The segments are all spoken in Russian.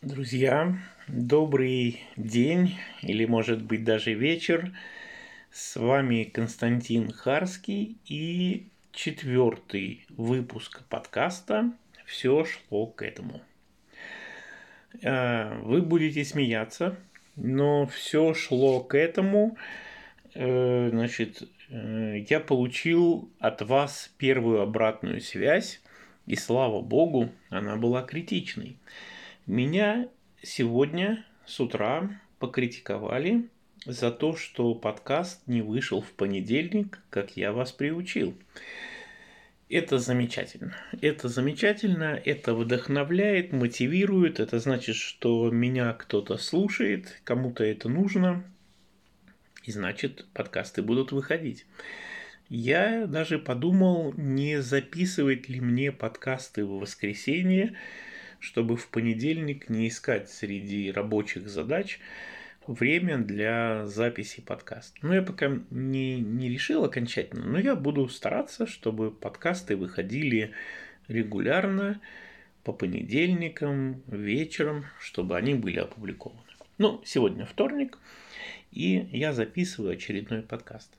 Друзья, добрый день или может быть даже вечер. С вами Константин Харский и четвертый выпуск подкаста «Все шло к этому». Э, вы будете смеяться, но все шло к этому. Э, значит, э, я получил от вас первую обратную связь, и слава богу, она была критичной. Меня сегодня с утра покритиковали за то, что подкаст не вышел в понедельник, как я вас приучил. Это замечательно. Это замечательно, это вдохновляет, мотивирует. Это значит, что меня кто-то слушает, кому-то это нужно. И значит, подкасты будут выходить. Я даже подумал, не записывать ли мне подкасты в воскресенье, чтобы в понедельник не искать среди рабочих задач время для записи подкаста. Но я пока не, не решил окончательно, но я буду стараться, чтобы подкасты выходили регулярно по понедельникам, вечером, чтобы они были опубликованы. Ну, сегодня вторник, и я записываю очередной подкаст.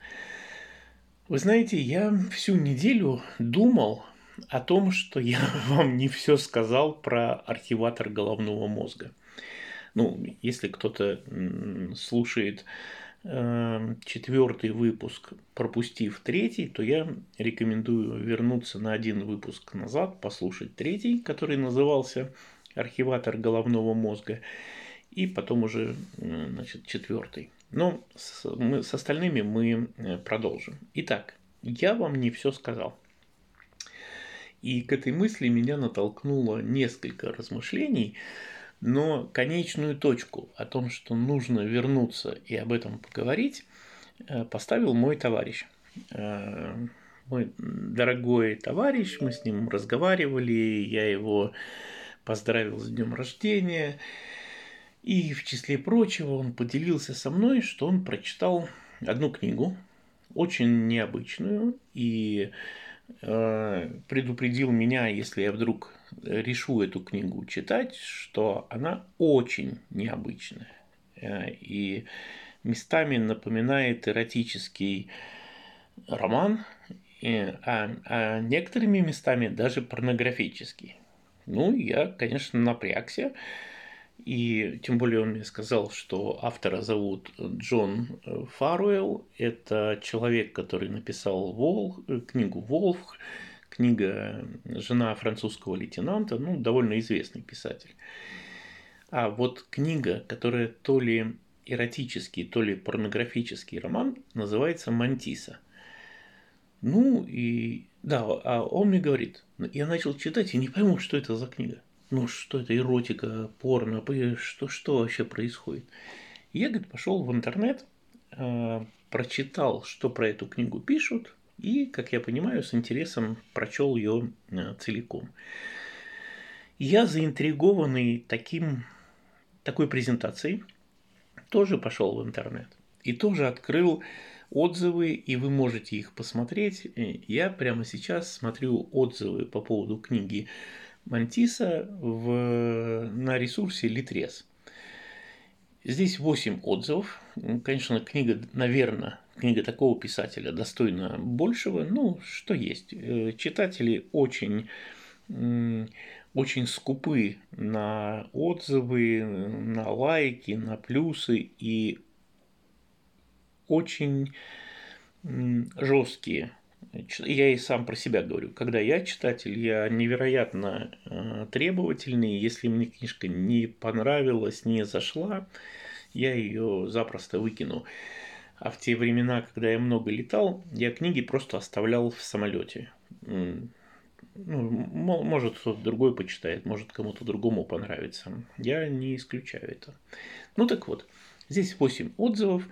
Вы знаете, я всю неделю думал о том, что я вам не все сказал про архиватор головного мозга. Ну, если кто-то слушает э, четвертый выпуск, пропустив третий, то я рекомендую вернуться на один выпуск назад, послушать третий, который назывался «Архиватор головного мозга», и потом уже значит, четвертый. Но с, мы, с остальными мы э, продолжим. Итак, я вам не все сказал. И к этой мысли меня натолкнуло несколько размышлений, но конечную точку о том, что нужно вернуться и об этом поговорить, э, поставил мой товарищ. Э, мой дорогой товарищ, мы с ним разговаривали, я его поздравил с днем рождения. И в числе прочего он поделился со мной, что он прочитал одну книгу, очень необычную, и предупредил меня, если я вдруг решу эту книгу читать, что она очень необычная э, и местами напоминает эротический роман, а, а некоторыми местами даже порнографический. Ну, я, конечно, напрягся, и тем более он мне сказал, что автора зовут Джон э, Фаруэлл. Это человек, который написал Вол, э, книгу «Волф», книга «Жена французского лейтенанта», ну, довольно известный писатель. А вот книга, которая то ли эротический, то ли порнографический роман, называется «Мантиса». Ну и да, а он мне говорит, я начал читать и не пойму, что это за книга ну что это эротика, порно, что, что вообще происходит. Я, говорит, пошел в интернет, э, прочитал, что про эту книгу пишут, и, как я понимаю, с интересом прочел ее э, целиком. Я заинтригованный таким, такой презентацией, тоже пошел в интернет и тоже открыл отзывы, и вы можете их посмотреть. Я прямо сейчас смотрю отзывы по поводу книги Мантиса в, на ресурсе Литрес. Здесь 8 отзывов. Конечно, книга, наверное, книга такого писателя достойна большего. Ну, что есть. Э, читатели очень, очень скупы на отзывы, на лайки, на плюсы и очень жесткие я и сам про себя говорю, когда я читатель, я невероятно э, требовательный, если мне книжка не понравилась, не зашла, я ее запросто выкину. А в те времена, когда я много летал, я книги просто оставлял в самолете. Ну, может, кто-то другой почитает, может, кому-то другому понравится. Я не исключаю это. Ну так вот, здесь 8 отзывов.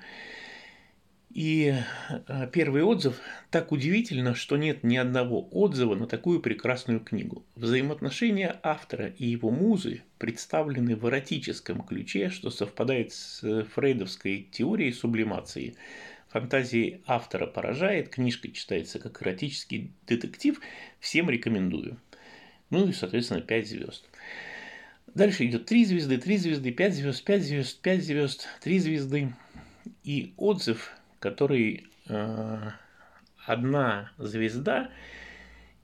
И э, первый отзыв так удивительно, что нет ни одного отзыва на такую прекрасную книгу. Взаимоотношения автора и его музы представлены в эротическом ключе, что совпадает с фрейдовской теорией сублимации. Фантазии автора поражает, книжка читается как эротический детектив, всем рекомендую. Ну и, соответственно, 5 звезд. Дальше идет 3 звезды, 3 звезды, 5 звезд, 5 звезд, 5 звезд, 3 звезды. И отзыв, который э, одна звезда,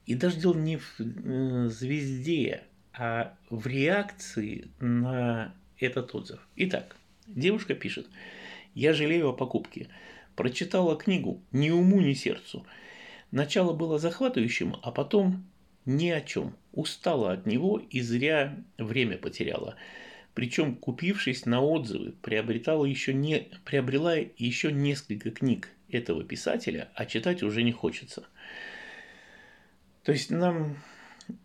и даже дело не в э, звезде, а в реакции на этот отзыв. Итак, девушка пишет, я жалею о покупке. Прочитала книгу ни уму, ни сердцу. Начало было захватывающим, а потом ни о чем. Устала от него и зря время потеряла. Причем, купившись на отзывы, приобретала еще не, приобрела еще несколько книг этого писателя, а читать уже не хочется. То есть нам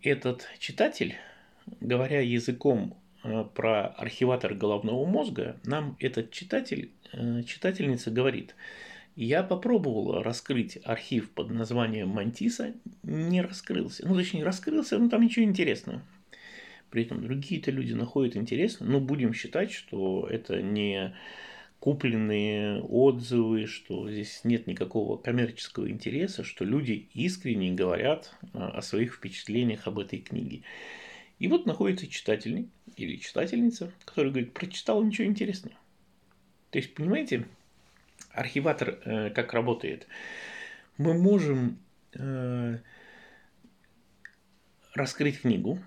этот читатель, говоря языком э, про архиватор головного мозга, нам этот читатель, э, читательница говорит – я попробовал раскрыть архив под названием Мантиса, не раскрылся. Ну, точнее, раскрылся, но там ничего интересного. При этом другие-то люди находят интересно. Но будем считать, что это не купленные отзывы, что здесь нет никакого коммерческого интереса, что люди искренне говорят а, о своих впечатлениях об этой книге. И вот находится читатель или читательница, который говорит, прочитал ничего интересного. То есть, понимаете, архиватор э, как работает? Мы можем э, раскрыть книгу,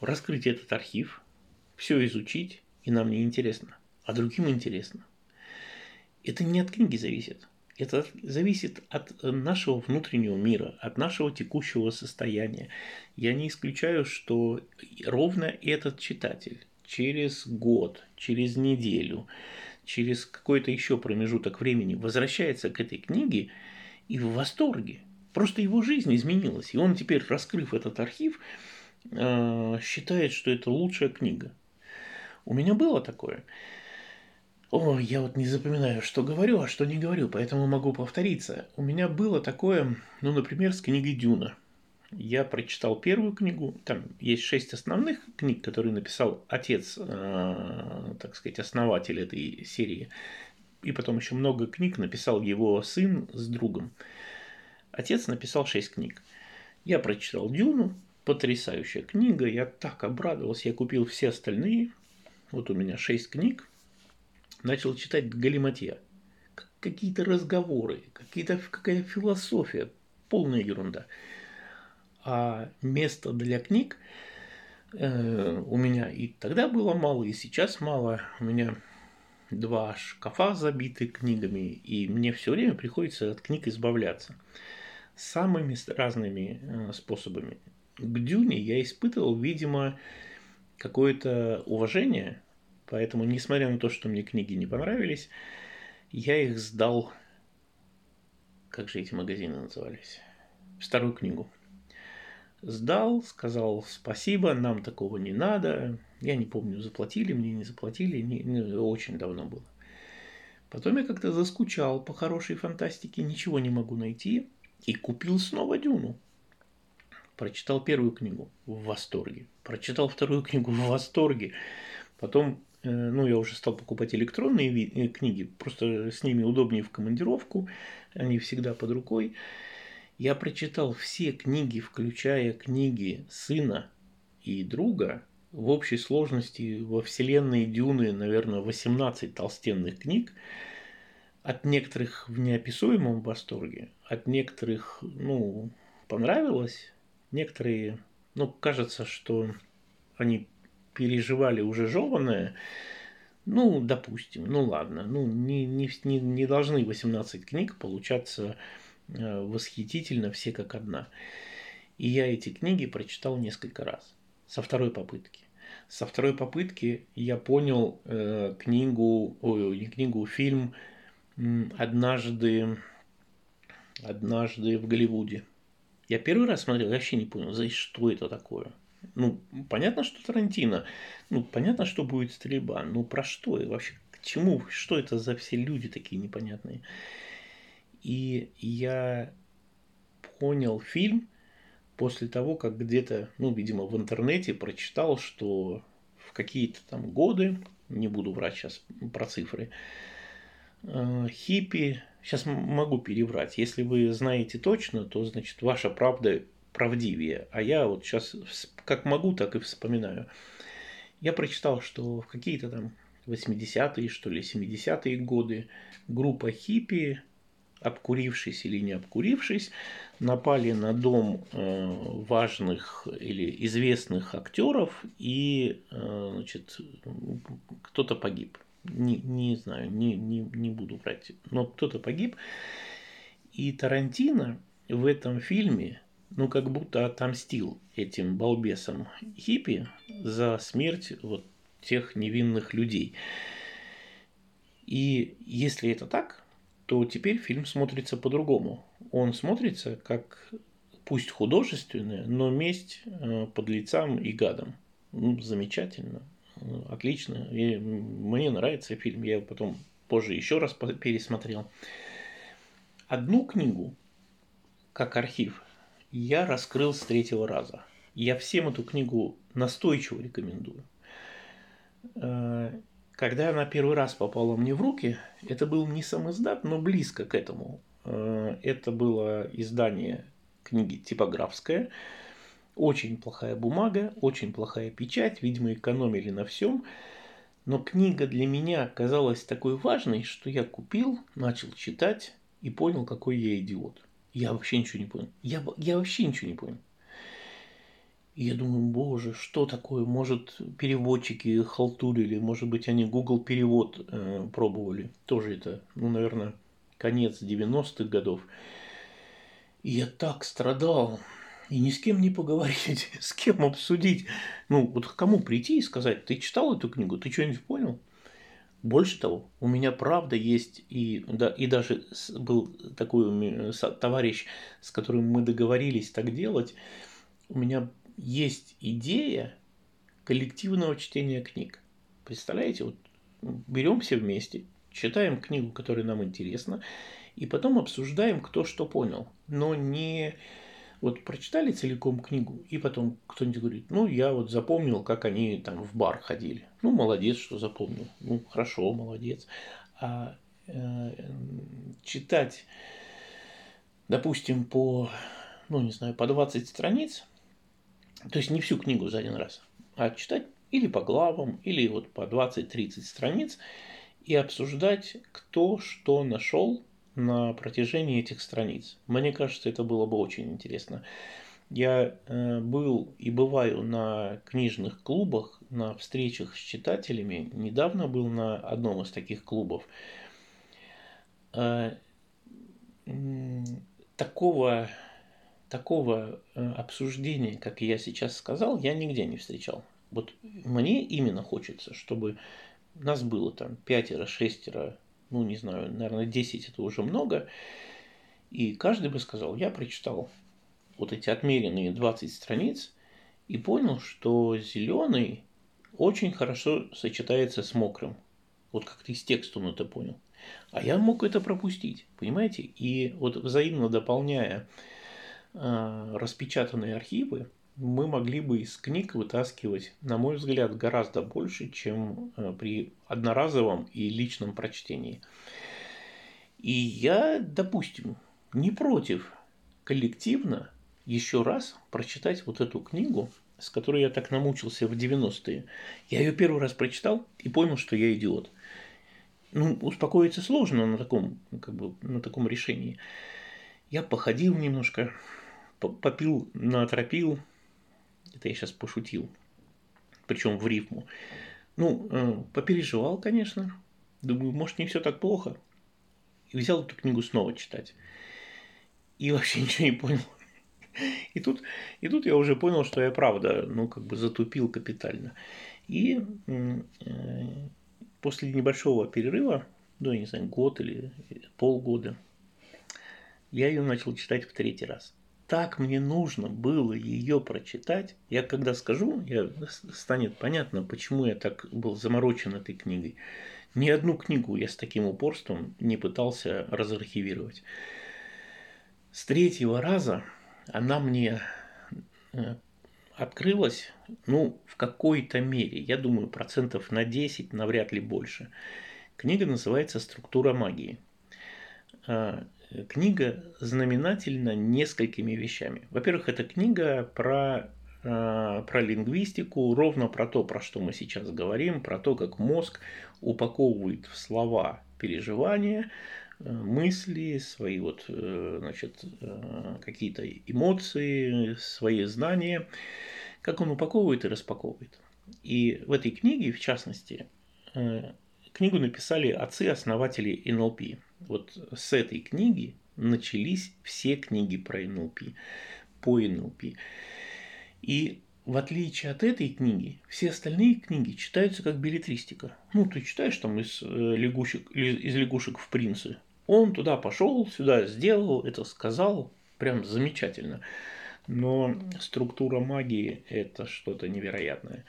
раскрыть этот архив, все изучить, и нам не интересно, а другим интересно. Это не от книги зависит. Это зависит от нашего внутреннего мира, от нашего текущего состояния. Я не исключаю, что ровно этот читатель через год, через неделю, через какой-то еще промежуток времени возвращается к этой книге и в восторге. Просто его жизнь изменилась. И он теперь, раскрыв этот архив, э, считает, что это лучшая книга. У меня было такое. О, я вот не запоминаю, что говорю, а что не говорю, поэтому могу повториться. У меня было такое, ну, например, с книгой Дюна – я прочитал первую книгу. Там есть шесть основных книг, которые написал отец, э, так сказать, основатель этой серии. И потом еще много книг написал его сын с другом. Отец написал шесть книг. Я прочитал Дюну, потрясающая книга, я так обрадовался, я купил все остальные. Вот у меня шесть книг. Начал читать Галиматья. Какие-то разговоры, какие-то, какая-то философия, полная ерунда а места для книг э, у меня и тогда было мало, и сейчас мало. У меня два шкафа забиты книгами, и мне все время приходится от книг избавляться самыми разными э, способами. К Дюне я испытывал, видимо, какое-то уважение, поэтому, несмотря на то, что мне книги не понравились, я их сдал, как же эти магазины назывались, вторую книгу сдал, сказал спасибо, нам такого не надо. Я не помню, заплатили мне, не заплатили, не, не, очень давно было. Потом я как-то заскучал по хорошей фантастике, ничего не могу найти, и купил снова Дюну. Прочитал первую книгу в восторге, прочитал вторую книгу в восторге. Потом, э, ну, я уже стал покупать электронные э, книги, просто с ними удобнее в командировку, они всегда под рукой. Я прочитал все книги, включая книги сына и друга, в общей сложности во вселенной Дюны, наверное, 18 толстенных книг, от некоторых в неописуемом восторге, от некоторых, ну, понравилось, некоторые, ну, кажется, что они переживали уже жеванное, ну, допустим, ну ладно, ну, не, не, не, не должны 18 книг получаться Э, восхитительно, все как одна. И я эти книги прочитал несколько раз, со второй попытки. Со второй попытки я понял э, книгу, ой, не книгу, фильм «Однажды, однажды в Голливуде». Я первый раз смотрел, я вообще не понял, за что это такое. Ну, понятно, что Тарантино, ну, понятно, что будет стрельба, ну, про что и вообще, к чему, что это за все люди такие непонятные. И я понял фильм после того, как где-то, ну, видимо, в интернете прочитал, что в какие-то там годы, не буду врать сейчас про цифры, э, хиппи, сейчас могу переврать, если вы знаете точно, то, значит, ваша правда правдивее, а я вот сейчас как могу, так и вспоминаю. Я прочитал, что в какие-то там 80-е, что ли, 70-е годы группа хиппи, обкурившись или не обкурившись, напали на дом э, важных или известных актеров, и э, значит, кто-то погиб. Не, не знаю, не, не, не буду брать, но кто-то погиб. И Тарантино в этом фильме, ну, как будто отомстил этим балбесам хиппи за смерть вот тех невинных людей. И если это так, то теперь фильм смотрится по-другому. Он смотрится как пусть художественная, но месть э, под лицам и гадам. Ну, замечательно, отлично. И мне нравится фильм. Я его потом позже еще раз пересмотрел. Одну книгу, как архив, я раскрыл с третьего раза. Я всем эту книгу настойчиво рекомендую. Э, когда она первый раз попала мне в руки, это был не сам издат, но близко к этому. Э, это было издание книги типографское, очень плохая бумага, очень плохая печать, видимо, экономили на всем. Но книга для меня казалась такой важной, что я купил, начал читать и понял, какой я идиот. Я вообще ничего не понял. Я, я вообще ничего не понял. И я думаю, боже, что такое? Может, переводчики халтурили, может быть, они Google перевод э, пробовали. Тоже это, ну, наверное, конец 90-х годов. И я так страдал. И ни с кем не поговорить, с кем обсудить. Ну, вот к кому прийти и сказать, ты читал эту книгу, ты что-нибудь понял? Больше того, у меня правда есть и, да, и даже был такой товарищ, с которым мы договорились так делать. У меня есть идея коллективного чтения книг. Представляете, вот берем все вместе, читаем книгу, которая нам интересна, и потом обсуждаем, кто что понял. Но не вот прочитали целиком книгу, и потом кто-нибудь говорит, ну, я вот запомнил, как они там в бар ходили. Ну, молодец, что запомнил. Ну, хорошо, молодец. А э, читать, допустим, по, ну, не знаю, по 20 страниц, то есть не всю книгу за один раз, а читать или по главам, или вот по 20-30 страниц и обсуждать, кто что нашел на протяжении этих страниц. Мне кажется, это было бы очень интересно. Я э, был и бываю на книжных клубах, на встречах с читателями. Недавно был на одном из таких клубов. Э, такого такого э, обсуждения, как я сейчас сказал, я нигде не встречал. Вот мне именно хочется, чтобы нас было там пятеро, шестеро, ну не знаю, наверное, десять это уже много, и каждый бы сказал, я прочитал вот эти отмеренные 20 страниц и понял, что зеленый очень хорошо сочетается с мокрым. Вот как ты из текста он это понял. А я мог это пропустить, понимаете? И вот взаимно дополняя Э, распечатанные архивы мы могли бы из книг вытаскивать, на мой взгляд, гораздо больше, чем э, при одноразовом и личном прочтении. И я, допустим, не против коллективно еще раз прочитать вот эту книгу, с которой я так намучился в 90-е. Я ее первый раз прочитал и понял, что я идиот. Ну, успокоиться сложно на таком, как бы, на таком решении. Я походил немножко, попил, натропил. Это я сейчас пошутил. Причем в рифму. Ну, э, попереживал, конечно. Думаю, может, не все так плохо. И взял эту книгу снова читать. И вообще ничего не понял. И тут, и тут я уже понял, что я правда, ну, как бы затупил капитально. И э, после небольшого перерыва, ну, я не знаю, год или полгода, я ее начал читать в третий раз так мне нужно было ее прочитать. Я когда скажу, я, станет понятно, почему я так был заморочен этой книгой. Ни одну книгу я с таким упорством не пытался разархивировать. С третьего раза она мне э, открылась, ну, в какой-то мере, я думаю, процентов на 10, навряд ли больше. Книга называется «Структура магии». Книга знаменательна несколькими вещами. Во-первых, это книга про э, про лингвистику, ровно про то, про что мы сейчас говорим, про то, как мозг упаковывает в слова переживания, э, мысли, свои вот, значит, какие-то эмоции, свои знания, как он упаковывает и распаковывает. И в этой книге, в частности, книгу написали отцы-основатели НЛП. Вот с этой книги начались все книги про НЛП, по НЛП. И в отличие от этой книги, все остальные книги читаются как билетристика. Ну, ты читаешь там из, э, лягушек, из лягушек в принцы. Он туда пошел, сюда сделал, это сказал. Прям замечательно. Но структура магии – это что-то невероятное.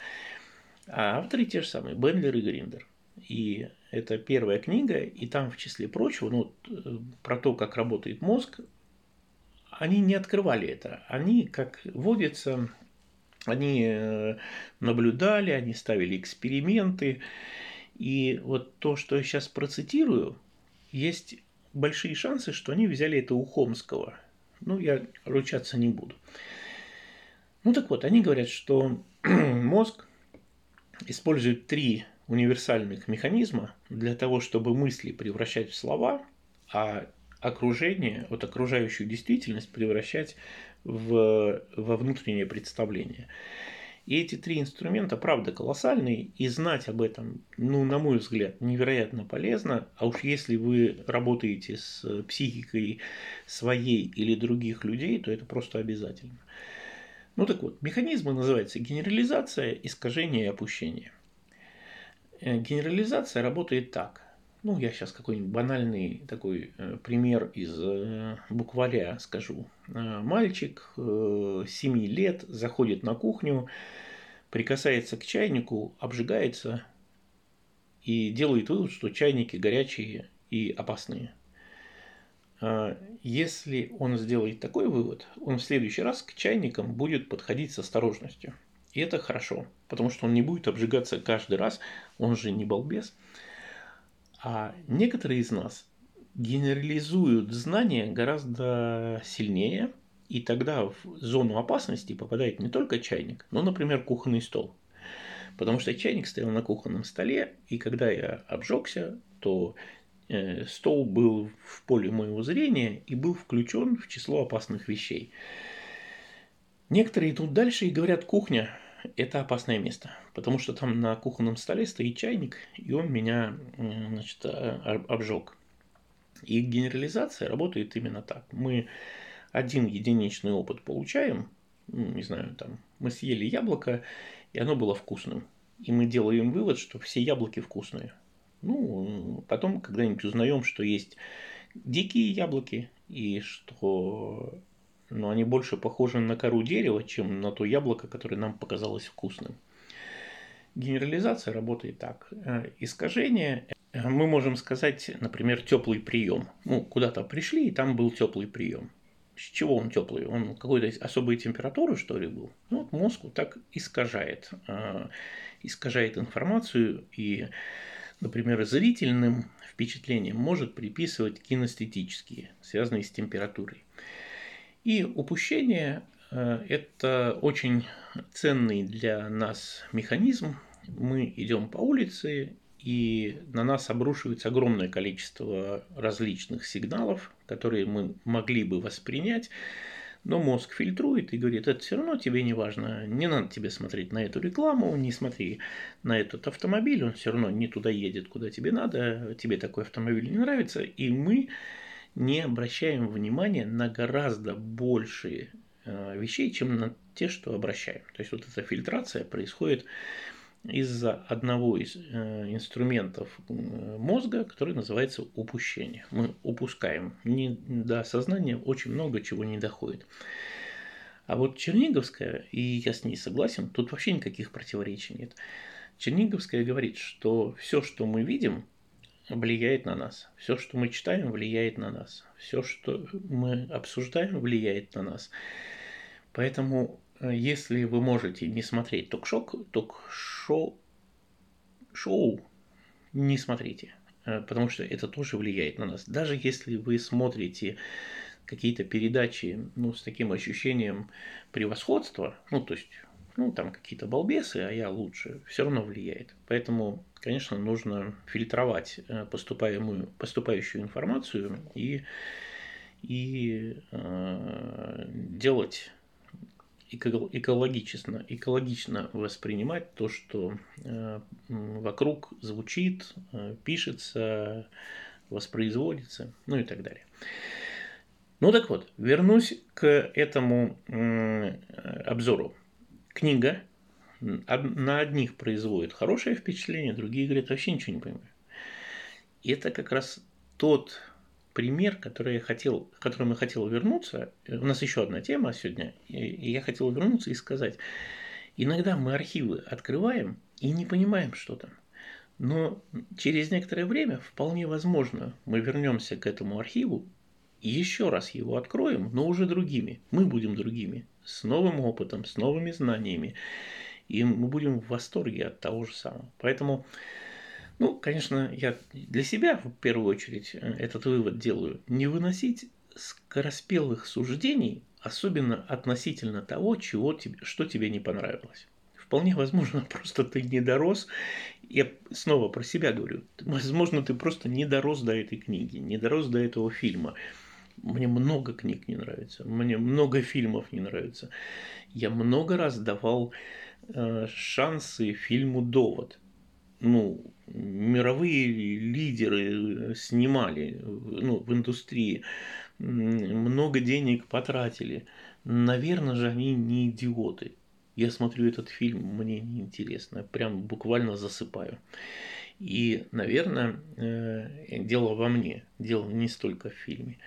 А авторы те же самые, Бендлер и Гриндер. И это первая книга, и там, в числе прочего, ну, э, про то, как работает мозг, они не открывали это. Они, как водится, они э, наблюдали, они ставили эксперименты. И вот то, что я сейчас процитирую, есть большие шансы, что они взяли это у Хомского. Ну, я ручаться не буду. Ну так вот, они говорят, что мозг использует три универсальных механизма для того, чтобы мысли превращать в слова, а окружение, вот окружающую действительность превращать в, во внутреннее представление. И эти три инструмента, правда, колоссальные, и знать об этом, ну, на мой взгляд, невероятно полезно. А уж если вы работаете с психикой своей или других людей, то это просто обязательно. Ну так вот, механизмы называются генерализация, искажение и опущение. Э, генерализация работает так. Ну, я сейчас какой-нибудь банальный такой э, пример из э, букваря скажу. Мальчик 7 лет заходит на кухню, прикасается к чайнику, обжигается и делает вывод, что чайники горячие и опасные. Если он сделает такой вывод, он в следующий раз к чайникам будет подходить с осторожностью. И это хорошо, потому что он не будет обжигаться каждый раз, он же не балбес. А некоторые из нас генерализуют знания гораздо сильнее, и тогда в зону опасности попадает не только чайник, но, например, кухонный стол. Потому что чайник стоял на кухонном столе, и когда я обжегся, то э, стол был в поле моего зрения и был включен в число опасных вещей. Некоторые идут дальше и говорят, кухня – это опасное место, потому что там на кухонном столе стоит чайник, и он меня значит, а, обжег. И генерализация работает именно так. Мы один единичный опыт получаем, ну, не знаю, там, мы съели яблоко, и оно было вкусным. И мы делаем вывод, что все яблоки вкусные. Ну, потом когда-нибудь узнаем, что есть дикие яблоки, и что но они больше похожи на кору дерева, чем на то яблоко, которое нам показалось вкусным. Генерализация работает так. Э, искажение э, мы можем сказать, например, теплый прием. Ну, куда-то пришли, и там был теплый прием. С чего он теплый? Он какой-то особой температуры, что ли, был? Ну, вот мозг вот так искажает. Э, искажает информацию и, например, зрительным впечатлением может приписывать кинестетические, связанные с температурой. И упущение э, – это очень ценный для нас механизм. Мы идем по улице, и на нас обрушивается огромное количество различных сигналов, которые мы могли бы воспринять, но мозг фильтрует и говорит, это все равно тебе не важно, не надо тебе смотреть на эту рекламу, не смотри на этот автомобиль, он все равно не туда едет, куда тебе надо, тебе такой автомобиль не нравится, и мы не обращаем внимания на гораздо большие э, вещей, чем на те, что обращаем. То есть вот эта фильтрация происходит из-за одного из э, инструментов э, мозга, который называется упущение. Мы упускаем. Не до сознания очень много чего не доходит. А вот Черниговская, и я с ней согласен, тут вообще никаких противоречий нет. Черниговская говорит, что все, что мы видим, влияет на нас. Все, что мы читаем, влияет на нас. Все, что мы обсуждаем, влияет на нас. Поэтому, э, если вы можете не смотреть ток-шок, ток-шоу, шоу не смотрите, э, потому что это тоже влияет на нас. Даже если вы смотрите какие-то передачи, ну, с таким ощущением превосходства, ну, то есть, ну, там какие-то балбесы, а я лучше, все равно влияет. Поэтому, конечно, нужно фильтровать э, поступаемую, поступающую информацию и, и э, делать экологично, экологично воспринимать то, что э, вокруг звучит, э, пишется, воспроизводится, ну и так далее. Ну так вот, вернусь к этому обзору. Книга на одних производит хорошее впечатление, другие говорят, вообще ничего не понимаю. И это как раз тот пример, который я хотел, к которому я хотел вернуться. У нас еще одна тема сегодня, и я хотел вернуться и сказать. Иногда мы архивы открываем и не понимаем, что там. Но через некоторое время вполне возможно мы вернемся к этому архиву еще раз его откроем, но уже другими. Мы будем другими, с новым опытом, с новыми знаниями. И мы будем в восторге от того же самого. Поэтому ну, конечно, я для себя в первую очередь э, этот вывод делаю. Не выносить скороспелых суждений, особенно относительно того, чего тебе, что тебе не понравилось. Вполне возможно, просто ты не дорос. Я снова про себя говорю. Возможно, ты просто не дорос до этой книги, не дорос до этого фильма. Мне много книг не нравится, мне много фильмов не нравится. Я много раз давал э, шансы фильму «Довод» ну, мировые лидеры снимали ну, в индустрии, много денег потратили. Наверное же, они не идиоты. Я смотрю этот фильм, мне неинтересно, прям буквально засыпаю. И, наверное, э, дело во мне, дело не столько в фильме.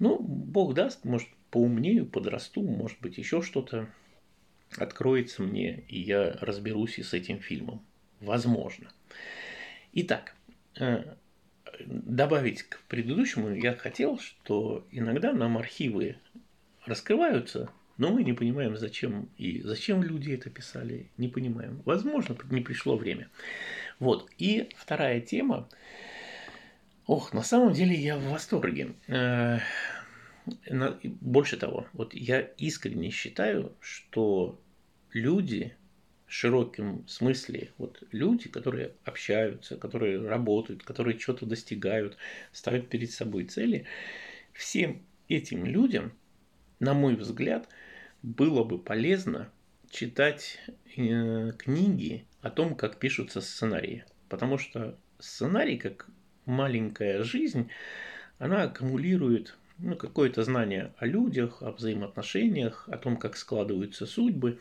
Ну, Бог даст, может, поумнею, подрасту, может быть, еще что-то откроется мне, и я разберусь и с этим фильмом. Возможно. Итак, э, добавить к предыдущему я хотел, что иногда нам архивы раскрываются, но мы не понимаем, зачем и зачем люди это писали, не понимаем. Возможно, не пришло время. Вот. И вторая тема. Ох, на самом деле я в восторге. Э, больше того, вот я искренне считаю, что люди широком смысле вот люди, которые общаются, которые работают, которые что-то достигают, ставят перед собой цели, всем этим людям, на мой взгляд, было бы полезно читать э, книги о том, как пишутся сценарии. Потому что сценарий, как маленькая жизнь, она аккумулирует ну, какое-то знание о людях, о взаимоотношениях, о том, как складываются судьбы.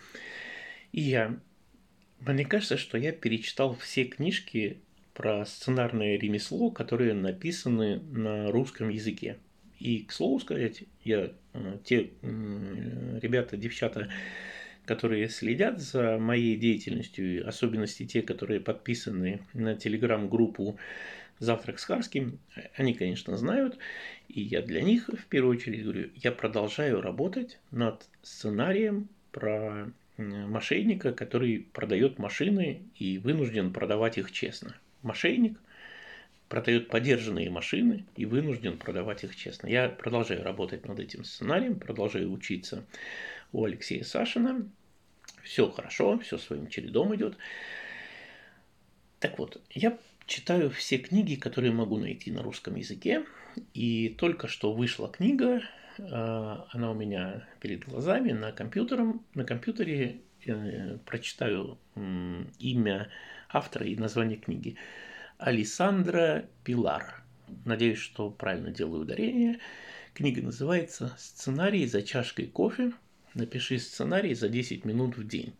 И я мне кажется, что я перечитал все книжки про сценарное ремесло, которые написаны на русском языке. И, к слову сказать, я э, те ребята, девчата, которые следят за моей деятельностью, особенности те, которые подписаны на телеграм-группу «Завтрак с Харским», они, конечно, знают, и я для них в первую очередь говорю, я продолжаю работать над сценарием про мошенника, который продает машины и вынужден продавать их честно. Мошенник продает подержанные машины и вынужден продавать их честно. Я продолжаю работать над этим сценарием, продолжаю учиться у Алексея Сашина. Все хорошо, все своим чередом идет. Так вот, я читаю все книги, которые могу найти на русском языке. И только что вышла книга а, она у меня перед глазами на, компьютером, на компьютере э, прочитаю имя автора и название книги. Алисандра Пилар. Надеюсь, что правильно делаю ударение. Книга называется «Сценарий за чашкой кофе. Напиши сценарий за 10 минут в день».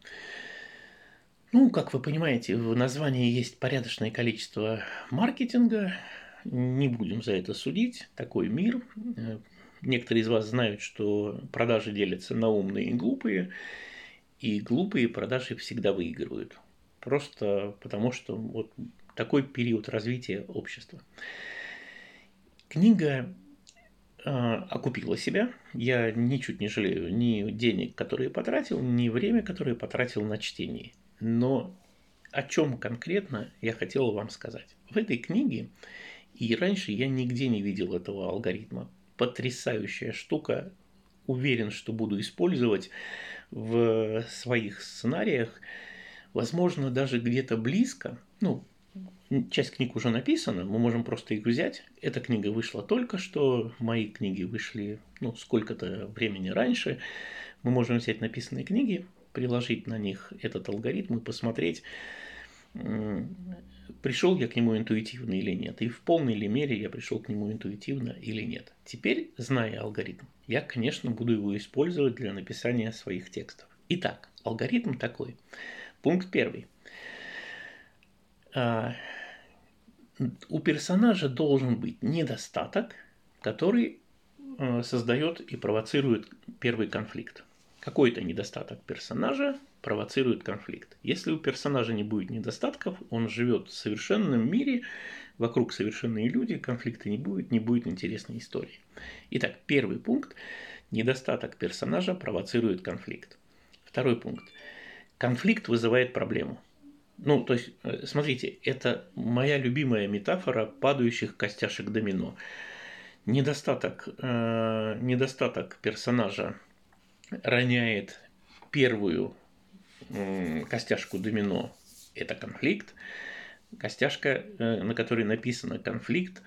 Ну, как вы понимаете, в названии есть порядочное количество маркетинга. Не будем за это судить. Такой мир. Э, Некоторые из вас знают, что продажи делятся на умные и глупые, и глупые продажи всегда выигрывают. Просто потому, что вот такой период развития общества. Книга э, окупила себя. Я ничуть не жалею ни денег, которые потратил, ни время, которое потратил на чтение. Но о чем конкретно я хотел вам сказать. В этой книге, и раньше я нигде не видел этого алгоритма, потрясающая штука. Уверен, что буду использовать в своих сценариях. Возможно, даже где-то близко. Ну, часть книг уже написана, мы можем просто их взять. Эта книга вышла только что, мои книги вышли ну, сколько-то времени раньше. Мы можем взять написанные книги, приложить на них этот алгоритм и посмотреть, пришел я к нему интуитивно или нет, и в полной ли мере я пришел к нему интуитивно или нет. Теперь, зная алгоритм, я, конечно, буду его использовать для написания своих текстов. Итак, алгоритм такой. Пункт первый. А, у персонажа должен быть недостаток, который а, создает и провоцирует первый конфликт. Какой-то недостаток персонажа провоцирует конфликт. Если у персонажа не будет недостатков, он живет в совершенном мире, вокруг совершенные люди, конфликта не будет, не будет интересной истории. Итак, первый пункт. Недостаток персонажа провоцирует конфликт. Второй пункт. Конфликт вызывает проблему. Ну, то есть, э, смотрите, это моя любимая метафора падающих костяшек домино. Недостаток, э, недостаток персонажа роняет первую костяшку домино – это конфликт. Костяшка, э, на которой написано конфликт,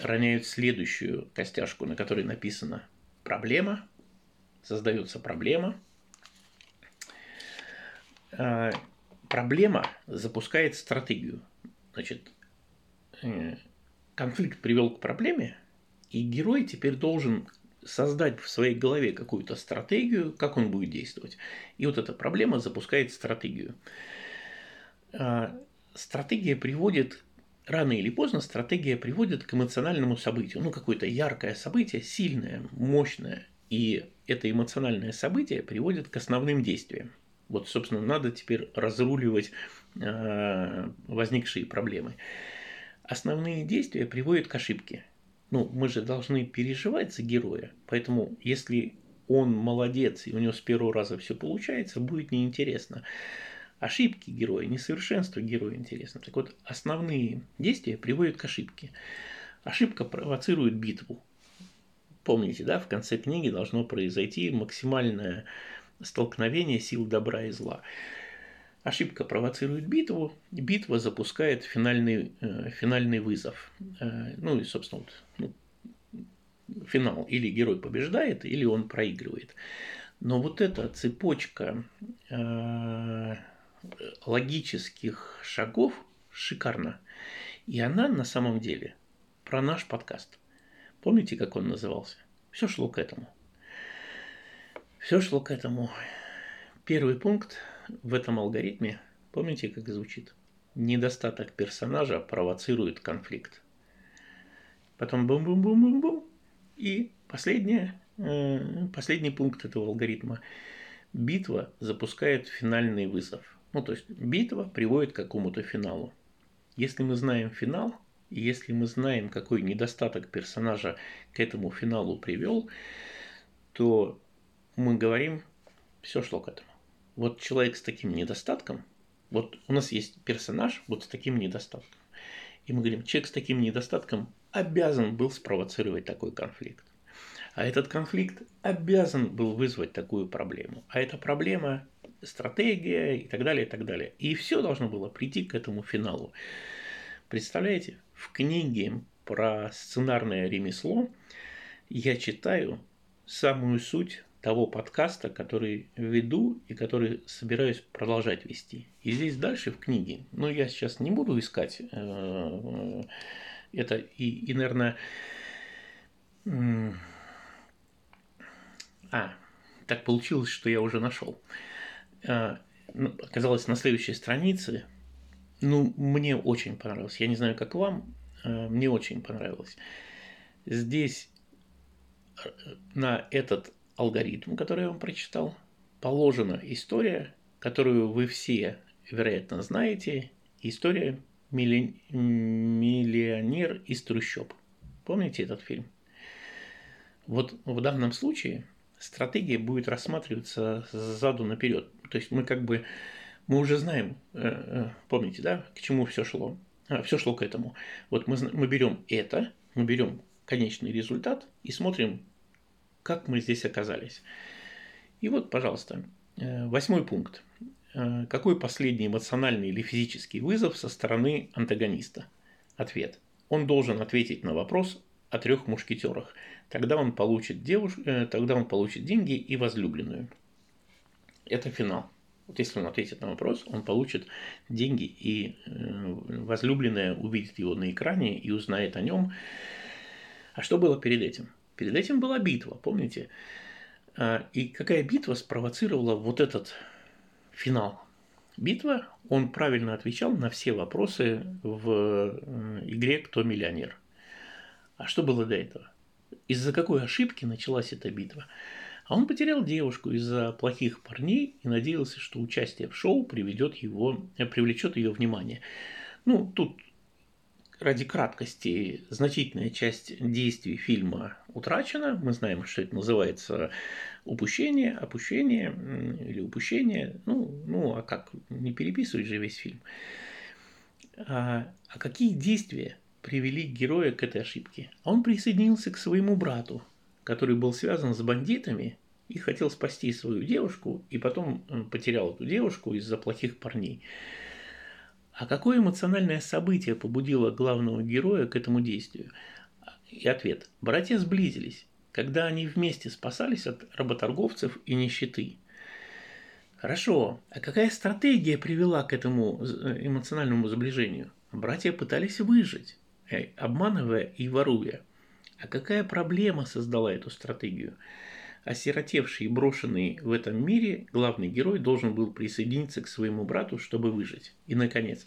роняют следующую костяшку, на которой написано проблема. Создается проблема. А, проблема запускает стратегию. Значит, э, конфликт привел к проблеме, и герой теперь должен создать в своей голове какую-то стратегию, как он будет действовать. И вот эта проблема запускает стратегию. А, стратегия приводит, рано или поздно стратегия приводит к эмоциональному событию. Ну, какое-то яркое событие, сильное, мощное. И это эмоциональное событие приводит к основным действиям. Вот, собственно, надо теперь разруливать а, возникшие проблемы. Основные действия приводят к ошибке ну, мы же должны переживать за героя. Поэтому, если он молодец и у него с первого раза все получается, будет неинтересно. Ошибки героя, несовершенство героя интересно. Так вот, основные действия приводят к ошибке. Ошибка провоцирует битву. Помните, да, в конце книги должно произойти максимальное столкновение сил добра и зла. Ошибка провоцирует битву, битва запускает финальный, э, финальный вызов. Э, ну и, собственно, вот, ну, финал. Или герой побеждает, или он проигрывает. Но вот эта цепочка э, логических шагов шикарна. И она на самом деле про наш подкаст. Помните, как он назывался? Все шло к этому. Все шло к этому. Первый пункт в этом алгоритме, помните, как звучит? Недостаток персонажа провоцирует конфликт. Потом бум-бум-бум-бум-бум. И последнее, э, последний пункт этого алгоритма. Битва запускает финальный вызов. Ну, то есть битва приводит к какому-то финалу. Если мы знаем финал, и если мы знаем, какой недостаток персонажа к этому финалу привел, то мы говорим, все шло к этому вот человек с таким недостатком, вот у нас есть персонаж вот с таким недостатком. И мы говорим, человек с таким недостатком обязан был спровоцировать такой конфликт. А этот конфликт обязан был вызвать такую проблему. А эта проблема – стратегия и так далее, и так далее. И все должно было прийти к этому финалу. Представляете, в книге про сценарное ремесло я читаю самую суть того подкаста, который веду и который собираюсь продолжать вести. И здесь дальше в книге, ну я сейчас не буду искать э, это и, и наверное, а, так получилось, что я уже нашел. А, ну, оказалось на следующей странице. Ну, мне очень понравилось. Я не знаю, как вам, а, мне очень понравилось. Здесь э, на этот алгоритм, который я вам прочитал, положена история, которую вы все, вероятно, знаете. История «Миллионер из трущоб». Помните этот фильм? Вот в данном случае стратегия будет рассматриваться сзаду наперед. То есть мы как бы мы уже знаем, э, э, помните, да, к чему все шло. А, все шло к этому. Вот мы, мы берем это, мы берем конечный результат и смотрим, как мы здесь оказались. И вот, пожалуйста, э, восьмой пункт. Э, какой последний эмоциональный или физический вызов со стороны антагониста? Ответ. Он должен ответить на вопрос о трех мушкетерах. Тогда он получит, девуш... Э, тогда он получит деньги и возлюбленную. Это финал. Вот если он ответит на вопрос, он получит деньги, и возлюбленная увидит его на экране и узнает о нем. А что было перед этим? Перед этим была битва, помните? А, и какая битва спровоцировала вот этот финал? Битва, он правильно отвечал на все вопросы в э, игре «Кто миллионер?». А что было до этого? Из-за какой ошибки началась эта битва? А он потерял девушку из-за плохих парней и надеялся, что участие в шоу приведет его, э, привлечет ее внимание. Ну, тут ради краткости значительная часть действий фильма утрачена. Мы знаем, что это называется упущение, опущение или упущение. Ну, ну а как? Не переписывать же весь фильм. А, а какие действия привели героя к этой ошибке? Он присоединился к своему брату, который был связан с бандитами и хотел спасти свою девушку, и потом потерял эту девушку из-за плохих парней. А какое эмоциональное событие побудило главного героя к этому действию? И ответ. Братья сблизились, когда они вместе спасались от работорговцев и нищеты. Хорошо, а какая стратегия привела к этому эмоциональному сближению? Братья пытались выжить, э, обманывая и воруя. А какая проблема создала эту стратегию? Осиротевший и брошенный в этом мире, главный герой должен был присоединиться к своему брату, чтобы выжить. И, наконец,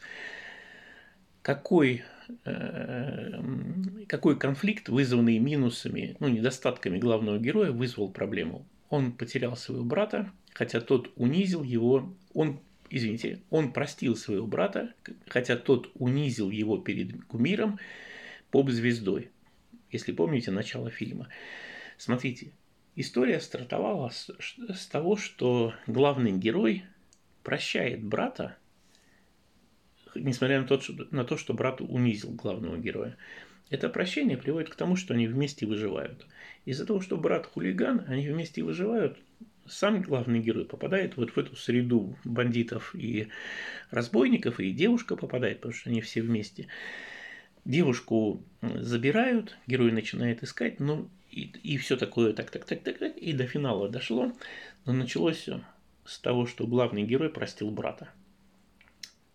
какой, э, какой конфликт, вызванный минусами, ну, недостатками главного героя, вызвал проблему? Он потерял своего брата, хотя тот унизил его, он извините, он простил своего брата, хотя тот унизил его перед кумиром поп-звездой. Если помните начало фильма. Смотрите, История стартовала с, с того, что главный герой прощает брата, несмотря на то, что, на то, что брат унизил главного героя. Это прощение приводит к тому, что они вместе выживают. Из-за того, что брат хулиган, они вместе выживают, сам главный герой попадает вот в эту среду бандитов и разбойников, и девушка попадает, потому что они все вместе. Девушку забирают, герой начинает искать, но и, и все такое, так, так, так, так, так, и до финала дошло. Но началось все с того, что главный герой простил брата.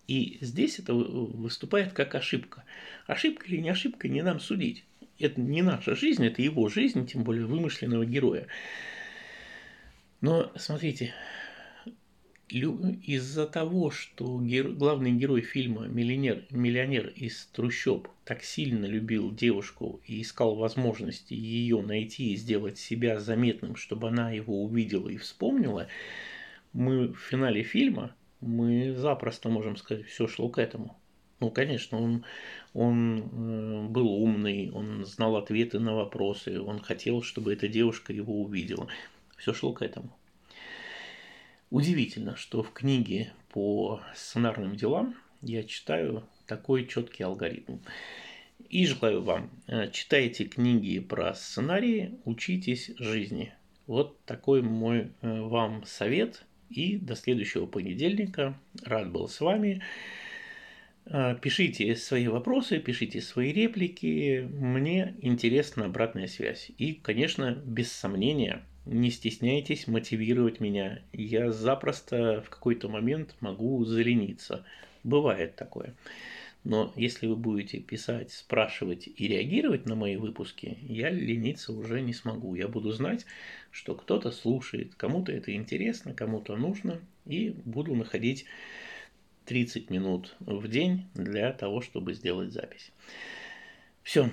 И здесь это выступает как ошибка. Ошибка или не ошибка, не нам судить. Это не наша жизнь, это его жизнь, тем более вымышленного героя. Но смотрите, из-за того, что гер... главный герой фильма миллионер, миллионер из трущоб так сильно любил девушку и искал возможности ее найти и сделать себя заметным, чтобы она его увидела и вспомнила, мы в финале фильма мы запросто можем сказать, все шло к этому. Ну, конечно, он, он э, был умный, он знал ответы на вопросы, он хотел, чтобы эта девушка его увидела. Все шло к этому. Удивительно, что в книге по сценарным делам я читаю такой четкий алгоритм. И желаю вам, э, читайте книги про сценарии, учитесь жизни. Вот такой мой э, вам совет. И до следующего понедельника. Рад был с вами. Э, пишите свои вопросы, пишите свои реплики. Мне интересна обратная связь. И, конечно, без сомнения, не стесняйтесь мотивировать меня. Я запросто в какой-то момент могу залениться. Бывает такое. Но если вы будете писать, спрашивать и реагировать на мои выпуски, я лениться уже не смогу. Я буду знать, что кто-то слушает, кому-то это интересно, кому-то нужно, и буду находить 30 минут в день для того, чтобы сделать запись. Все,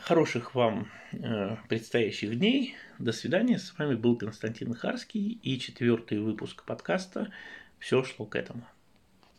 хороших вам э, предстоящих дней. До свидания. С вами был Константин Харский и четвертый выпуск подкаста «Все шло к этому».